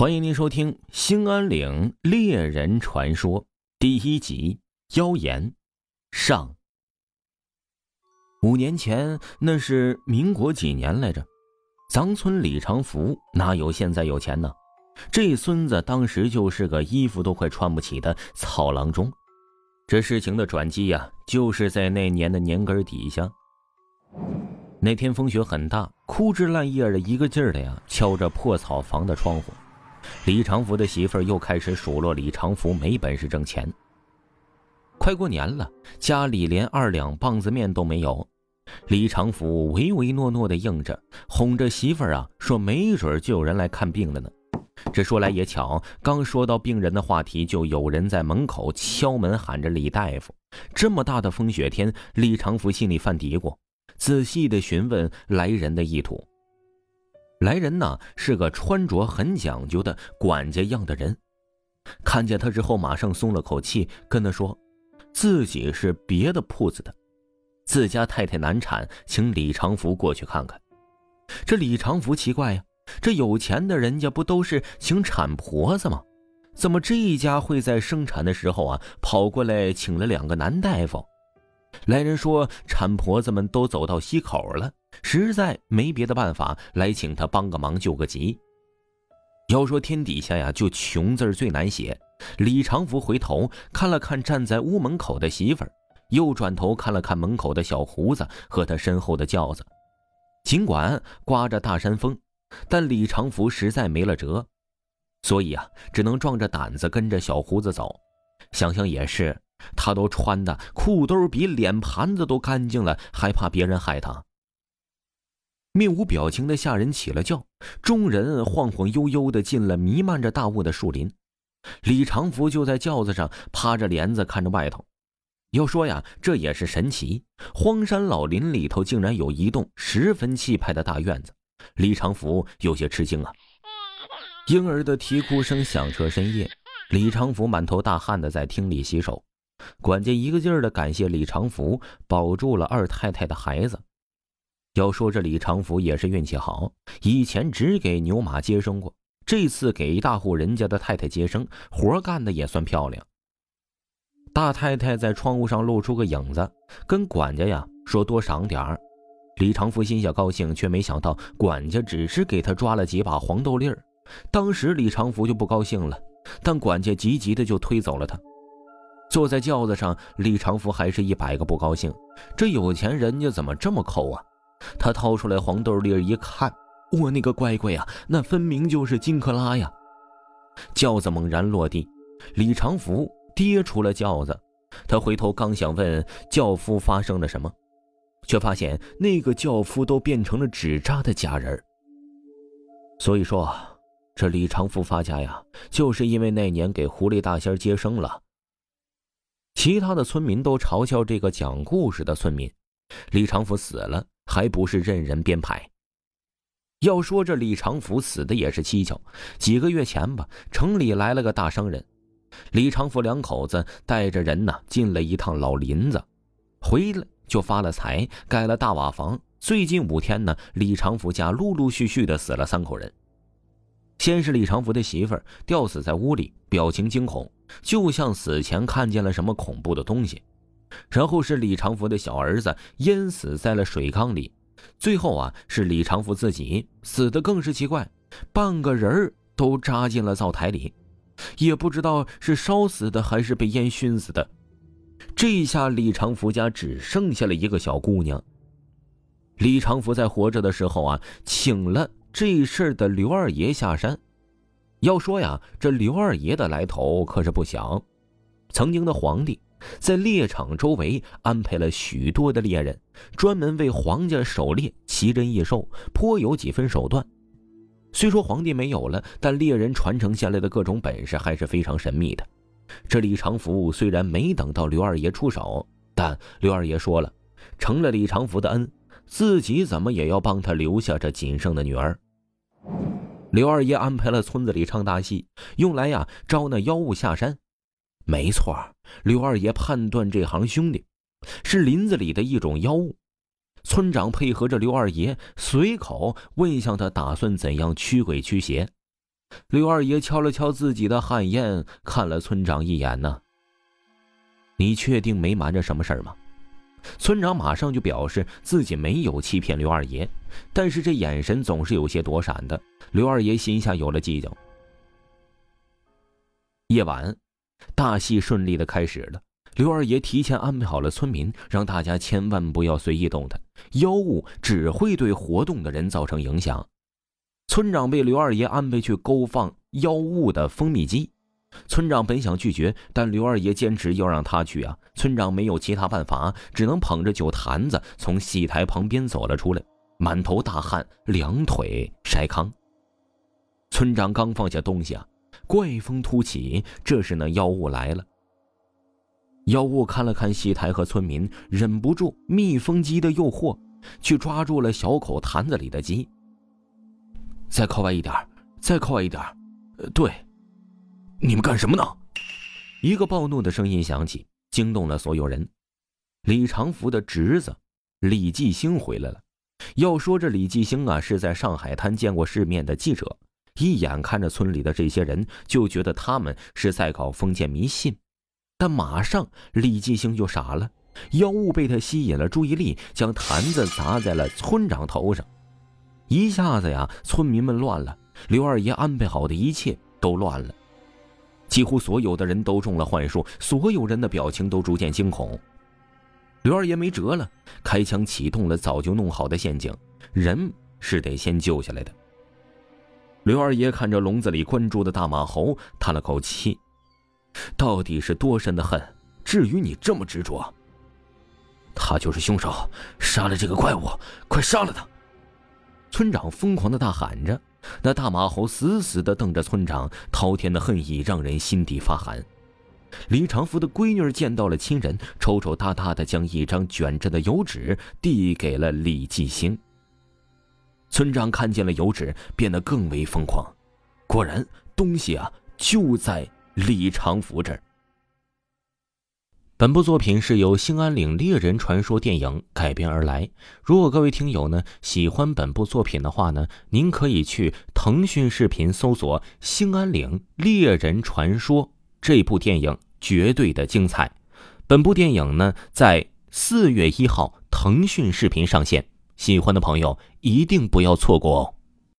欢迎您收听《兴安岭猎人传说》第一集《妖言》上。五年前，那是民国几年来着？咱村李长福哪有现在有钱呢？这孙子当时就是个衣服都快穿不起的草郎中。这事情的转机呀，就是在那年的年根底下。那天风雪很大，枯枝烂叶的一个劲儿的呀，敲着破草房的窗户。李长福的媳妇儿又开始数落李长福没本事挣钱。快过年了，家里连二两棒子面都没有，李长福唯唯诺诺的应着，哄着媳妇儿啊，说没准就有人来看病了呢。这说来也巧，刚说到病人的话题，就有人在门口敲门喊着李大夫。这么大的风雪天，李长福心里犯嘀咕，仔细的询问来人的意图。来人呢是个穿着很讲究的管家样的人，看见他之后马上松了口气，跟他说，自己是别的铺子的，自家太太难产，请李长福过去看看。这李长福奇怪呀，这有钱的人家不都是请产婆子吗？怎么这一家会在生产的时候啊跑过来请了两个男大夫？来人说，产婆子们都走到西口了，实在没别的办法，来请他帮个忙救个急。要说天底下呀，就穷字最难写。李长福回头看了看站在屋门口的媳妇儿，又转头看了看门口的小胡子和他身后的轿子。尽管刮着大山风，但李长福实在没了辙，所以啊，只能壮着胆子跟着小胡子走。想想也是。他都穿的裤兜比脸盘子都干净了，还怕别人害他？面无表情的下人起了轿，众人晃晃悠悠的进了弥漫着大雾的树林。李长福就在轿子上趴着帘子看着外头。要说呀，这也是神奇，荒山老林里头竟然有一栋十分气派的大院子。李长福有些吃惊啊！婴儿的啼哭声响彻深夜，李长福满头大汗的在厅里洗手。管家一个劲儿的感谢李长福保住了二太太的孩子。要说这李长福也是运气好，以前只给牛马接生过，这次给一大户人家的太太接生，活干的也算漂亮。大太太在窗户上露出个影子，跟管家呀说多赏点儿。李长福心下高兴，却没想到管家只是给他抓了几把黄豆粒儿。当时李长福就不高兴了，但管家急急的就推走了他。坐在轿子上，李长福还是一百个不高兴。这有钱人家怎么这么抠啊？他掏出来黄豆粒一看，我那个乖乖呀，那分明就是金克拉呀！轿子猛然落地，李长福跌出了轿子。他回头刚想问轿夫发生了什么，却发现那个轿夫都变成了纸扎的假人。所以说，这李长福发家呀，就是因为那年给狐狸大仙接生了。其他的村民都嘲笑这个讲故事的村民，李长福死了还不是任人编排。要说这李长福死的也是蹊跷，几个月前吧，城里来了个大商人，李长福两口子带着人呢进了一趟老林子，回来就发了财，盖了大瓦房。最近五天呢，李长福家陆陆续续的死了三口人。先是李长福的媳妇儿吊死在屋里，表情惊恐，就像死前看见了什么恐怖的东西。然后是李长福的小儿子淹死在了水缸里，最后啊是李长福自己死的更是奇怪，半个人都扎进了灶台里，也不知道是烧死的还是被烟熏死的。这下李长福家只剩下了一个小姑娘。李长福在活着的时候啊，请了。这事儿的刘二爷下山，要说呀，这刘二爷的来头可是不小。曾经的皇帝在猎场周围安排了许多的猎人，专门为皇家狩猎奇珍异兽，颇有几分手段。虽说皇帝没有了，但猎人传承下来的各种本事还是非常神秘的。这李长福虽然没等到刘二爷出手，但刘二爷说了，成了李长福的恩。自己怎么也要帮他留下这仅剩的女儿。刘二爷安排了村子里唱大戏，用来呀招那妖物下山。没错，刘二爷判断这行兄弟是林子里的一种妖物。村长配合着刘二爷，随口问向他打算怎样驱鬼驱邪。刘二爷敲了敲自己的汗烟，看了村长一眼呢。你确定没瞒着什么事儿吗？村长马上就表示自己没有欺骗刘二爷，但是这眼神总是有些躲闪的。刘二爷心下有了计较。夜晚，大戏顺利的开始了。刘二爷提前安排好了村民，让大家千万不要随意动弹，妖物只会对活动的人造成影响。村长被刘二爷安排去勾放妖物的蜂蜜机。村长本想拒绝，但刘二爷坚持要让他去啊！村长没有其他办法，只能捧着酒坛子从戏台旁边走了出来，满头大汗，两腿筛糠。村长刚放下东西啊，怪风突起，这时那妖物来了。妖物看了看戏台和村民，忍不住蜜蜂鸡的诱惑，去抓住了小口坛子里的鸡。再靠外一点，再靠外一点，呃，对。你们干什么呢？一个暴怒的声音响起，惊动了所有人。李长福的侄子李继兴回来了。要说这李继兴啊，是在上海滩见过世面的记者，一眼看着村里的这些人，就觉得他们是在搞封建迷信。但马上李继兴就傻了，妖物被他吸引了注意力，将坛子砸在了村长头上。一下子呀，村民们乱了，刘二爷安排好的一切都乱了。几乎所有的人都中了幻术，所有人的表情都逐渐惊恐。刘二爷没辙了，开枪启动了早就弄好的陷阱，人是得先救下来的。刘二爷看着笼子里关住的大马猴，叹了口气：“到底是多深的恨，至于你这么执着？他就是凶手，杀了这个怪物，快杀了他！”村长疯狂的大喊着。那大马猴死死的瞪着村长，滔天的恨意让人心底发寒。李长福的闺女见到了亲人，抽抽搭搭的将一张卷着的油纸递给了李继兴。村长看见了油纸，变得更为疯狂。果然，东西啊就在李长福这儿。本部作品是由《兴安岭猎人传说》电影改编而来。如果各位听友呢喜欢本部作品的话呢，您可以去腾讯视频搜索《兴安岭猎人传说》这部电影，绝对的精彩。本部电影呢在四月一号腾讯视频上线，喜欢的朋友一定不要错过哦。